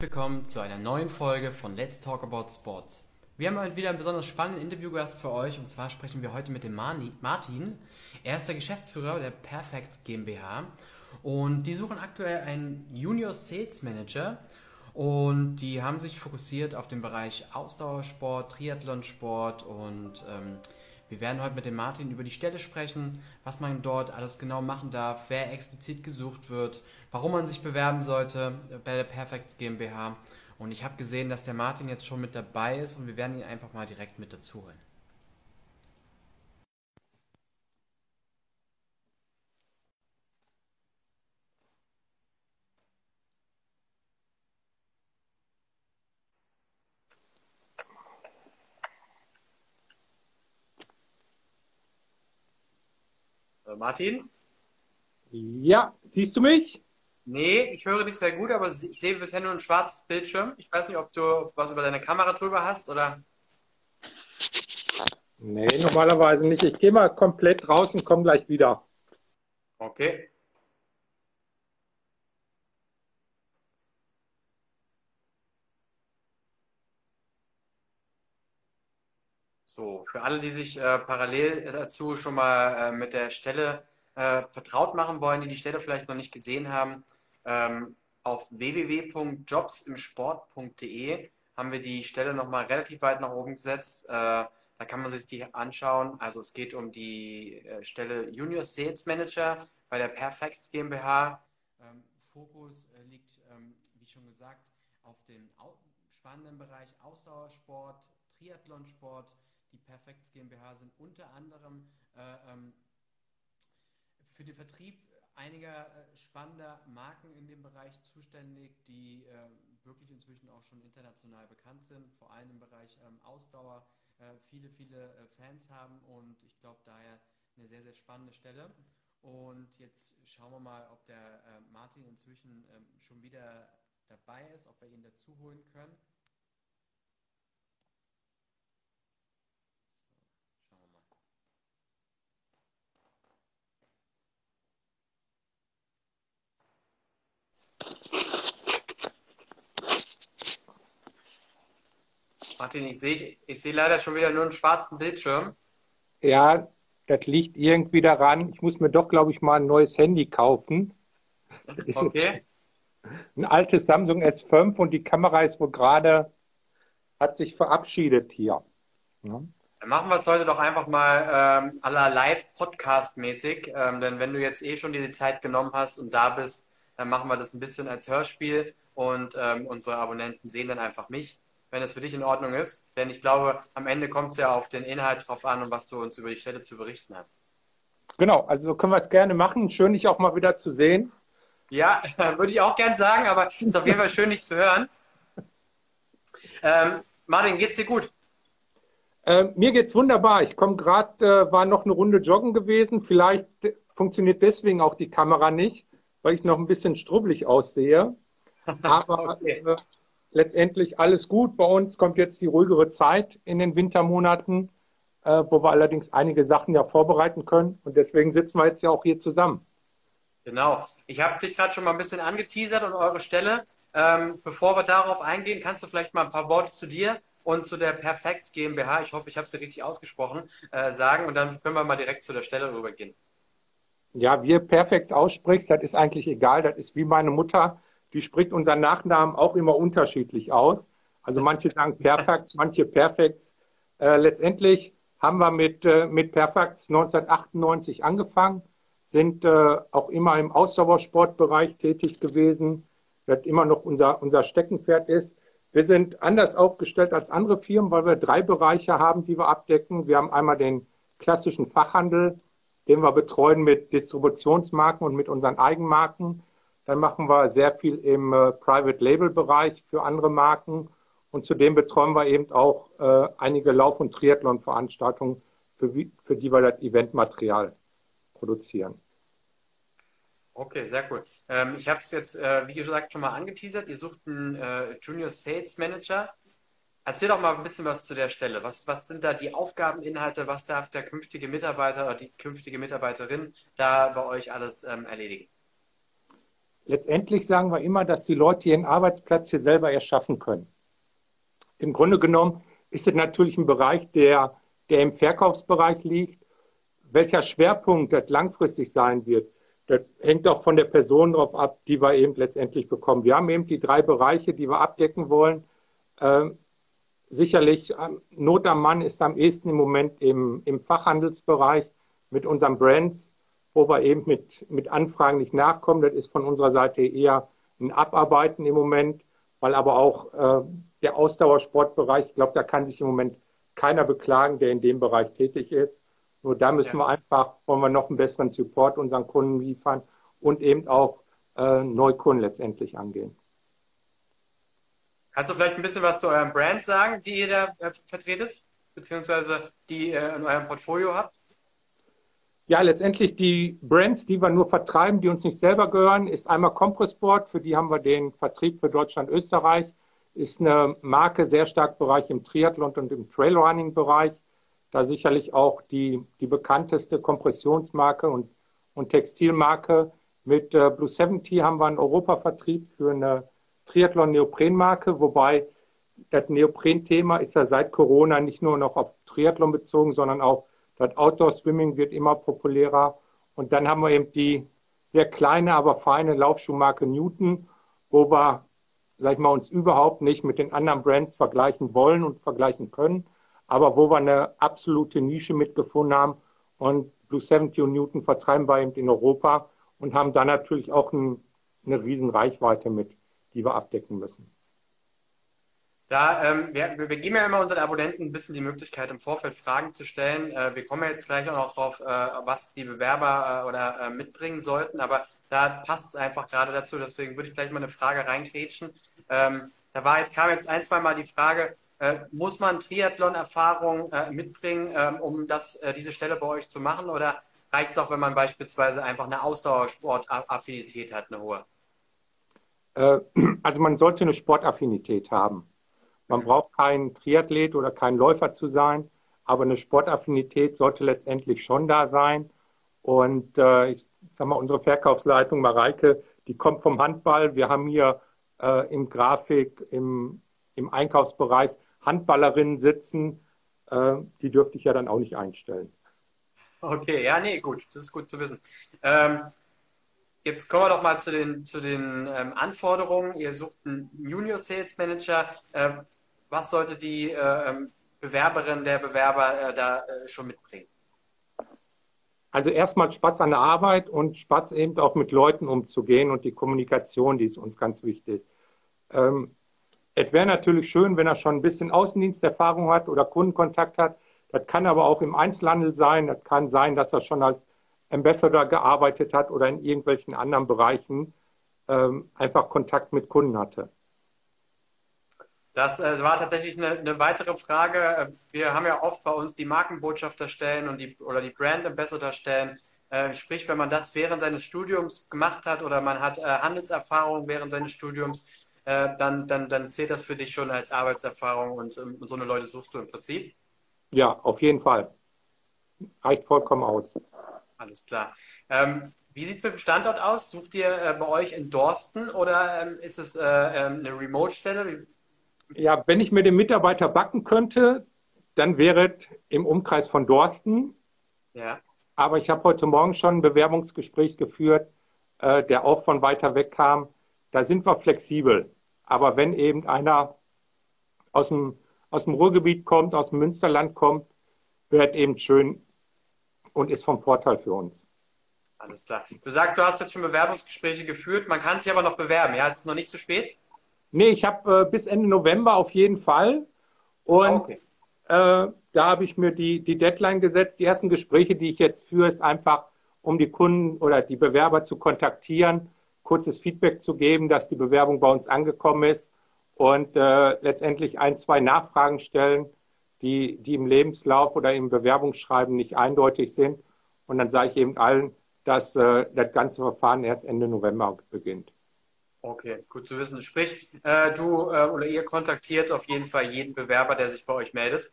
Willkommen zu einer neuen Folge von Let's Talk About Sports. Wir haben heute wieder einen besonders spannenden Interviewgast für euch und zwar sprechen wir heute mit dem Martin. Er ist der Geschäftsführer der Perfect GmbH und die suchen aktuell einen Junior Sales Manager und die haben sich fokussiert auf den Bereich Ausdauersport, Triathlonsport und ähm, wir werden heute mit dem Martin über die Stelle sprechen, was man dort alles genau machen darf, wer explizit gesucht wird, warum man sich bewerben sollte bei der Perfect GmbH. Und ich habe gesehen, dass der Martin jetzt schon mit dabei ist und wir werden ihn einfach mal direkt mit dazu holen. Martin? Ja, siehst du mich? Nee, ich höre dich sehr gut, aber ich sehe bisher nur ein schwarzes Bildschirm. Ich weiß nicht, ob du was über deine Kamera drüber hast oder. Nee, normalerweise nicht. Ich gehe mal komplett raus und komme gleich wieder. Okay. So, für alle, die sich äh, parallel dazu schon mal äh, mit der Stelle äh, vertraut machen wollen, die die Stelle vielleicht noch nicht gesehen haben, ähm, auf www.jobsimsport.de haben wir die Stelle nochmal relativ weit nach oben gesetzt. Äh, da kann man sich die anschauen. Also es geht um die äh, Stelle Junior Sales Manager bei der Perfects GmbH. Ähm, Fokus äh, liegt, ähm, wie schon gesagt, auf dem spannenden Bereich Ausdauersport, Triathlonsport, Perfects GmbH sind unter anderem äh, ähm, für den Vertrieb einiger äh, spannender Marken in dem Bereich zuständig, die äh, wirklich inzwischen auch schon international bekannt sind, vor allem im Bereich ähm, Ausdauer äh, viele, viele äh, Fans haben und ich glaube daher eine sehr, sehr spannende Stelle. Und jetzt schauen wir mal, ob der äh, Martin inzwischen ähm, schon wieder dabei ist, ob wir ihn dazu holen können. Martin, ich sehe, ich sehe leider schon wieder nur einen schwarzen Bildschirm. Ja, das liegt irgendwie daran. Ich muss mir doch, glaube ich, mal ein neues Handy kaufen. Okay. Ein altes Samsung S5 und die Kamera ist wohl gerade, hat sich verabschiedet hier. Ja. Dann machen wir es heute doch einfach mal ähm, aller Live-Podcast-mäßig. Ähm, denn wenn du jetzt eh schon dir die Zeit genommen hast und da bist, dann machen wir das ein bisschen als Hörspiel und ähm, unsere Abonnenten sehen dann einfach mich wenn es für dich in Ordnung ist. Denn ich glaube, am Ende kommt es ja auf den Inhalt drauf an und was du uns über die Stelle zu berichten hast. Genau, also können wir es gerne machen. Schön, dich auch mal wieder zu sehen. Ja, würde ich auch gern sagen, aber es ist auf jeden Fall schön, dich zu hören. Ähm, Martin, geht's dir gut? Äh, mir geht's wunderbar. Ich komme gerade, äh, war noch eine Runde joggen gewesen. Vielleicht funktioniert deswegen auch die Kamera nicht, weil ich noch ein bisschen strubbelig aussehe. Aber okay. äh, letztendlich alles gut. Bei uns kommt jetzt die ruhigere Zeit in den Wintermonaten, äh, wo wir allerdings einige Sachen ja vorbereiten können. Und deswegen sitzen wir jetzt ja auch hier zusammen. Genau. Ich habe dich gerade schon mal ein bisschen angeteasert und eure Stelle. Ähm, bevor wir darauf eingehen, kannst du vielleicht mal ein paar Worte zu dir und zu der Perfects GmbH, ich hoffe, ich habe sie richtig ausgesprochen, äh, sagen und dann können wir mal direkt zu der Stelle rübergehen. Ja, wie Perfekt aussprichst, das ist eigentlich egal. Das ist wie meine Mutter die spricht unseren Nachnamen auch immer unterschiedlich aus. Also manche sagen Perfects, manche Perfects. Äh, letztendlich haben wir mit, äh, mit Perfects 1998 angefangen, sind äh, auch immer im Ausdauersportbereich tätig gewesen, das immer noch unser, unser Steckenpferd ist. Wir sind anders aufgestellt als andere Firmen, weil wir drei Bereiche haben, die wir abdecken. Wir haben einmal den klassischen Fachhandel, den wir betreuen mit Distributionsmarken und mit unseren Eigenmarken. Dann machen wir sehr viel im äh, Private Label Bereich für andere Marken. Und zudem betreuen wir eben auch äh, einige Lauf- und Triathlon-Veranstaltungen, für, für die wir das Eventmaterial produzieren. Okay, sehr cool. Ähm, ich habe es jetzt, äh, wie gesagt, schon mal angeteasert. Ihr sucht einen äh, Junior Sales Manager. Erzähl doch mal ein bisschen was zu der Stelle. Was, was sind da die Aufgabeninhalte? Was darf der künftige Mitarbeiter oder die künftige Mitarbeiterin da bei euch alles ähm, erledigen? Letztendlich sagen wir immer, dass die Leute ihren Arbeitsplatz hier selber erschaffen können. Im Grunde genommen ist es natürlich ein Bereich, der, der im Verkaufsbereich liegt. Welcher Schwerpunkt das langfristig sein wird, das hängt auch von der Person drauf ab, die wir eben letztendlich bekommen. Wir haben eben die drei Bereiche, die wir abdecken wollen. Ähm, sicherlich, ähm, Not am Mann ist am ehesten im Moment im, im Fachhandelsbereich mit unseren Brands, wo wir eben mit, mit Anfragen nicht nachkommen. Das ist von unserer Seite eher ein Abarbeiten im Moment, weil aber auch äh, der Ausdauersportbereich, ich glaube, da kann sich im Moment keiner beklagen, der in dem Bereich tätig ist. Nur da müssen ja. wir einfach, wollen wir noch einen besseren Support unseren Kunden liefern und eben auch äh, Neukunden letztendlich angehen. Kannst du vielleicht ein bisschen was zu eurem Brand sagen, die ihr da äh, vertretet, beziehungsweise die ihr in eurem Portfolio habt? Ja, letztendlich die Brands, die wir nur vertreiben, die uns nicht selber gehören, ist einmal Compressport, für die haben wir den Vertrieb für Deutschland, Österreich, ist eine Marke sehr stark Bereich im Triathlon und im Trailrunning-Bereich da sicherlich auch die, die bekannteste Kompressionsmarke und, und Textilmarke. Mit äh, Blue 70 haben wir einen Europavertrieb für eine Triathlon-Neopren-Marke, wobei das Neopren-Thema ist ja seit Corona nicht nur noch auf Triathlon bezogen, sondern auch das Outdoor-Swimming wird immer populärer. Und dann haben wir eben die sehr kleine, aber feine Laufschuhmarke Newton, wo wir, sag ich mal, uns überhaupt nicht mit den anderen Brands vergleichen wollen und vergleichen können aber wo wir eine absolute Nische mitgefunden haben. Und Blue 70 und Newton vertreiben wir eben in Europa und haben dann natürlich auch ein, eine riesen Reichweite mit, die wir abdecken müssen. Da, ähm, wir, wir geben ja immer unseren Abonnenten ein bisschen die Möglichkeit, im Vorfeld Fragen zu stellen. Äh, wir kommen ja jetzt gleich auch noch drauf, äh, was die Bewerber äh, oder äh, mitbringen sollten, aber da passt es einfach gerade dazu. Deswegen würde ich gleich mal eine Frage reinkrätschen. Ähm, da war jetzt, kam jetzt ein, zwei Mal die Frage, äh, muss man Triathlon-Erfahrung äh, mitbringen, ähm, um das, äh, diese Stelle bei euch zu machen? Oder reicht es auch, wenn man beispielsweise einfach eine Ausdauersportaffinität hat, eine hohe? Äh, also man sollte eine Sportaffinität haben. Man braucht keinen Triathlet oder keinen Läufer zu sein, aber eine Sportaffinität sollte letztendlich schon da sein. Und äh, ich sag mal, unsere Verkaufsleitung Mareike, die kommt vom Handball. Wir haben hier äh, im Grafik, im, im Einkaufsbereich Handballerinnen sitzen, äh, die dürfte ich ja dann auch nicht einstellen. Okay, ja, nee, gut, das ist gut zu wissen. Ähm, jetzt kommen wir doch mal zu den, zu den ähm, Anforderungen. Ihr sucht einen Junior Sales Manager. Äh, was sollte die äh, ähm, Bewerberin, der Bewerber äh, da äh, schon mitbringen? Also erstmal Spaß an der Arbeit und Spaß eben auch mit Leuten umzugehen und die Kommunikation, die ist uns ganz wichtig. Ähm, es wäre natürlich schön, wenn er schon ein bisschen Außendiensterfahrung hat oder Kundenkontakt hat. Das kann aber auch im Einzelhandel sein. Das kann sein, dass er schon als Ambassador gearbeitet hat oder in irgendwelchen anderen Bereichen ähm, einfach Kontakt mit Kunden hatte. Das äh, war tatsächlich eine, eine, weitere Frage. Wir haben ja oft bei uns die Markenbotschafterstellen und die oder die Brand Ambassador-Stellen. Äh, sprich, wenn man das während seines Studiums gemacht hat oder man hat äh, Handelserfahrung während seines Studiums, äh, dann, dann, dann zählt das für dich schon als Arbeitserfahrung und, ähm, und so eine Leute suchst du im Prinzip? Ja, auf jeden Fall. Reicht vollkommen aus. Alles klar. Ähm, wie sieht es mit dem Standort aus? Sucht ihr äh, bei euch in Dorsten oder ähm, ist es äh, ähm, eine Remote-Stelle? Ja, wenn ich mir den Mitarbeiter backen könnte, dann wäre es im Umkreis von Dorsten. Ja. Aber ich habe heute Morgen schon ein Bewerbungsgespräch geführt, äh, der auch von weiter weg kam. Da sind wir flexibel. Aber wenn eben einer aus dem, aus dem Ruhrgebiet kommt, aus dem Münsterland kommt, wird eben schön und ist vom Vorteil für uns. Alles klar. Du sagst, du hast jetzt schon Bewerbungsgespräche geführt. Man kann sich aber noch bewerben. Ja, ist es noch nicht zu spät? Nee, ich habe äh, bis Ende November auf jeden Fall. Und ah, okay. äh, da habe ich mir die, die Deadline gesetzt. Die ersten Gespräche, die ich jetzt führe, ist einfach, um die Kunden oder die Bewerber zu kontaktieren kurzes Feedback zu geben, dass die Bewerbung bei uns angekommen ist und äh, letztendlich ein, zwei Nachfragen stellen, die, die im Lebenslauf oder im Bewerbungsschreiben nicht eindeutig sind. Und dann sage ich eben allen, dass äh, das ganze Verfahren erst Ende November beginnt. Okay, gut zu wissen. Sprich, äh, du äh, oder ihr kontaktiert auf jeden Fall jeden Bewerber, der sich bei euch meldet?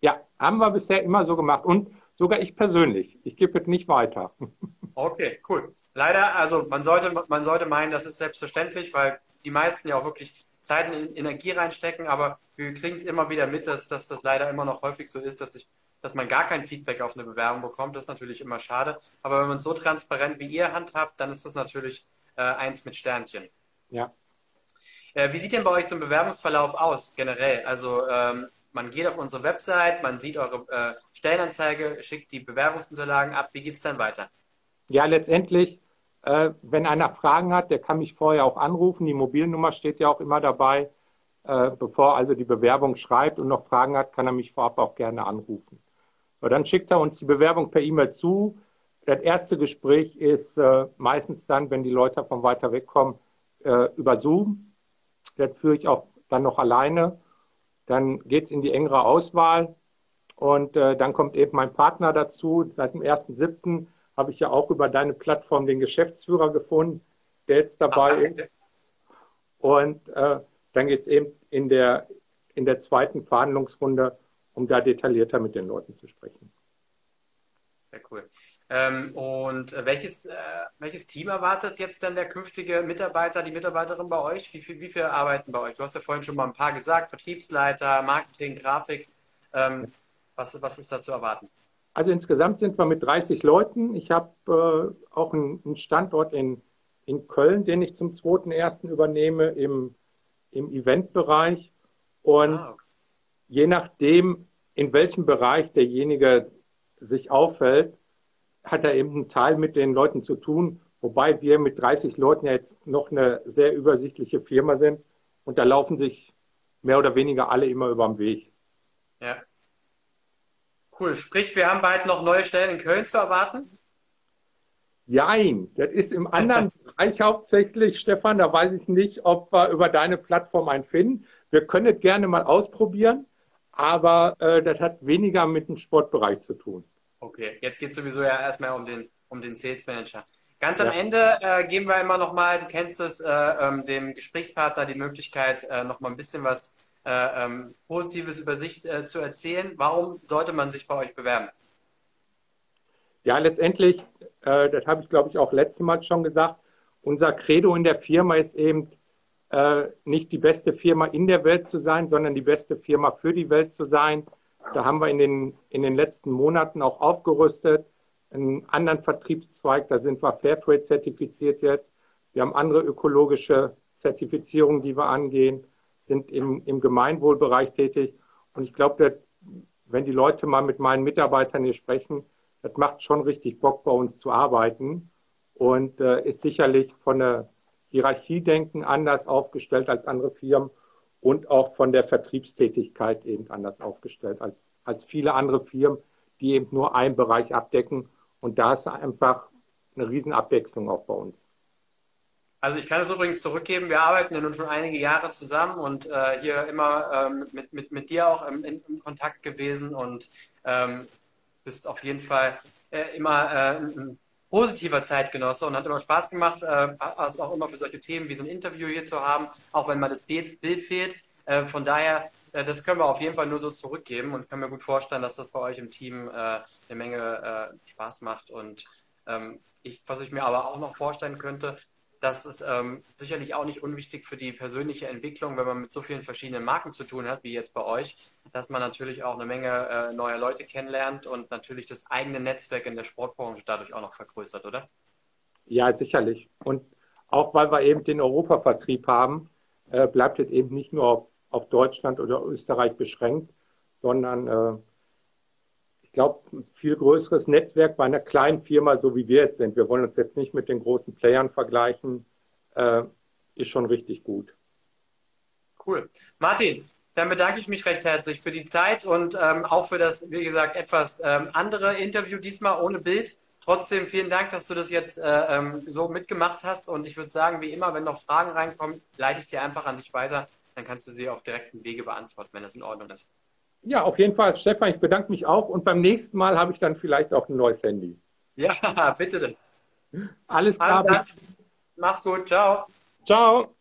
Ja, haben wir bisher immer so gemacht und sogar ich persönlich. Ich gebe es nicht weiter. Okay, cool. Leider, also man sollte, man sollte meinen, das ist selbstverständlich, weil die meisten ja auch wirklich Zeit und Energie reinstecken, aber wir kriegen es immer wieder mit, dass, dass das leider immer noch häufig so ist, dass ich, dass man gar kein Feedback auf eine Bewerbung bekommt. Das ist natürlich immer schade. Aber wenn man es so transparent wie ihr handhabt, dann ist das natürlich äh, eins mit Sternchen. Ja. Äh, wie sieht denn bei euch so ein Bewerbungsverlauf aus, generell? Also ähm, man geht auf unsere Website, man sieht eure äh, Stellenanzeige, schickt die Bewerbungsunterlagen ab. Wie geht es dann weiter? Ja, letztendlich, äh, wenn einer Fragen hat, der kann mich vorher auch anrufen. Die Mobilnummer steht ja auch immer dabei. Äh, bevor also die Bewerbung schreibt und noch Fragen hat, kann er mich vorab auch gerne anrufen. So, dann schickt er uns die Bewerbung per E-Mail zu. Das erste Gespräch ist äh, meistens dann, wenn die Leute von weiter weg kommen, äh, über Zoom. Das führe ich auch dann noch alleine. Dann geht es in die engere Auswahl und äh, dann kommt eben mein Partner dazu. Seit dem 1.7. habe ich ja auch über deine Plattform den Geschäftsführer gefunden, der jetzt dabei ah, ist. Und äh, dann geht es eben in der, in der zweiten Verhandlungsrunde, um da detaillierter mit den Leuten zu sprechen. Sehr cool. Ähm, und welches, äh, welches Team erwartet jetzt dann der künftige Mitarbeiter, die Mitarbeiterin bei euch? Wie, viel, wie viele arbeiten bei euch? Du hast ja vorhin schon mal ein paar gesagt, Vertriebsleiter, Marketing, Grafik. Ähm, was, was ist da zu erwarten? Also insgesamt sind wir mit 30 Leuten. Ich habe äh, auch einen, einen Standort in, in Köln, den ich zum 2.1. übernehme im im Eventbereich und ah, okay. je nachdem, in welchem Bereich derjenige sich auffällt, hat er eben einen Teil mit den Leuten zu tun, wobei wir mit 30 Leuten ja jetzt noch eine sehr übersichtliche Firma sind und da laufen sich mehr oder weniger alle immer über den Weg. Ja. Cool. Sprich, wir haben bald noch neue Stellen in Köln zu erwarten? Jein, das ist im anderen Bereich hauptsächlich, Stefan. Da weiß ich nicht, ob wir über deine Plattform einen finden. Wir können es gerne mal ausprobieren, aber äh, das hat weniger mit dem Sportbereich zu tun. Okay, jetzt geht es sowieso ja erstmal um den, um den Sales Manager. Ganz am ja. Ende äh, geben wir immer noch mal, du kennst es, äh, ähm, dem Gesprächspartner die Möglichkeit, äh, noch mal ein bisschen was äh, ähm, Positives über sich äh, zu erzählen. Warum sollte man sich bei euch bewerben? Ja, letztendlich, äh, das habe ich glaube ich auch letztes Mal schon gesagt, unser Credo in der Firma ist eben äh, nicht die beste Firma in der Welt zu sein, sondern die beste Firma für die Welt zu sein. Da haben wir in den, in den letzten Monaten auch aufgerüstet. Einen anderen Vertriebszweig, da sind wir Fairtrade zertifiziert jetzt. Wir haben andere ökologische Zertifizierungen, die wir angehen, sind im, im Gemeinwohlbereich tätig. Und ich glaube, wenn die Leute mal mit meinen Mitarbeitern hier sprechen, das macht schon richtig Bock, bei uns zu arbeiten und äh, ist sicherlich von der Hierarchiedenken anders aufgestellt als andere Firmen und auch von der Vertriebstätigkeit eben anders aufgestellt als, als viele andere Firmen, die eben nur einen Bereich abdecken. Und da ist einfach eine Riesenabwechslung auch bei uns. Also ich kann es übrigens zurückgeben, wir arbeiten ja nun schon einige Jahre zusammen und äh, hier immer ähm, mit, mit, mit dir auch im, in, im Kontakt gewesen und ähm, bist auf jeden Fall äh, immer äh, ein positiver Zeitgenosse und hat immer Spaß gemacht, äh, es auch immer für solche Themen wie so ein Interview hier zu haben, auch wenn mal das Bild, Bild fehlt. Äh, von daher, äh, das können wir auf jeden Fall nur so zurückgeben und kann mir gut vorstellen, dass das bei euch im Team äh, eine Menge äh, Spaß macht. Und ähm, ich, was ich mir aber auch noch vorstellen könnte, das ist ähm, sicherlich auch nicht unwichtig für die persönliche Entwicklung, wenn man mit so vielen verschiedenen Marken zu tun hat, wie jetzt bei euch, dass man natürlich auch eine Menge äh, neuer Leute kennenlernt und natürlich das eigene Netzwerk in der Sportbranche dadurch auch noch vergrößert, oder? Ja, sicherlich. Und auch weil wir eben den Europavertrieb haben, äh, bleibt es eben nicht nur auf, auf Deutschland oder Österreich beschränkt, sondern äh, ich glaube, ein viel größeres Netzwerk bei einer kleinen Firma, so wie wir jetzt sind, wir wollen uns jetzt nicht mit den großen Playern vergleichen, äh, ist schon richtig gut. Cool. Martin, dann bedanke ich mich recht herzlich für die Zeit und ähm, auch für das, wie gesagt, etwas ähm, andere Interview, diesmal ohne Bild. Trotzdem vielen Dank, dass du das jetzt äh, ähm, so mitgemacht hast. Und ich würde sagen, wie immer, wenn noch Fragen reinkommen, leite ich dir einfach an dich weiter. Dann kannst du sie auf direkten Wege beantworten, wenn das in Ordnung ist. Ja, auf jeden Fall, Stefan, ich bedanke mich auch und beim nächsten Mal habe ich dann vielleicht auch ein neues Handy. Ja, bitte. Alles klar. Alles Mach's gut, ciao. Ciao.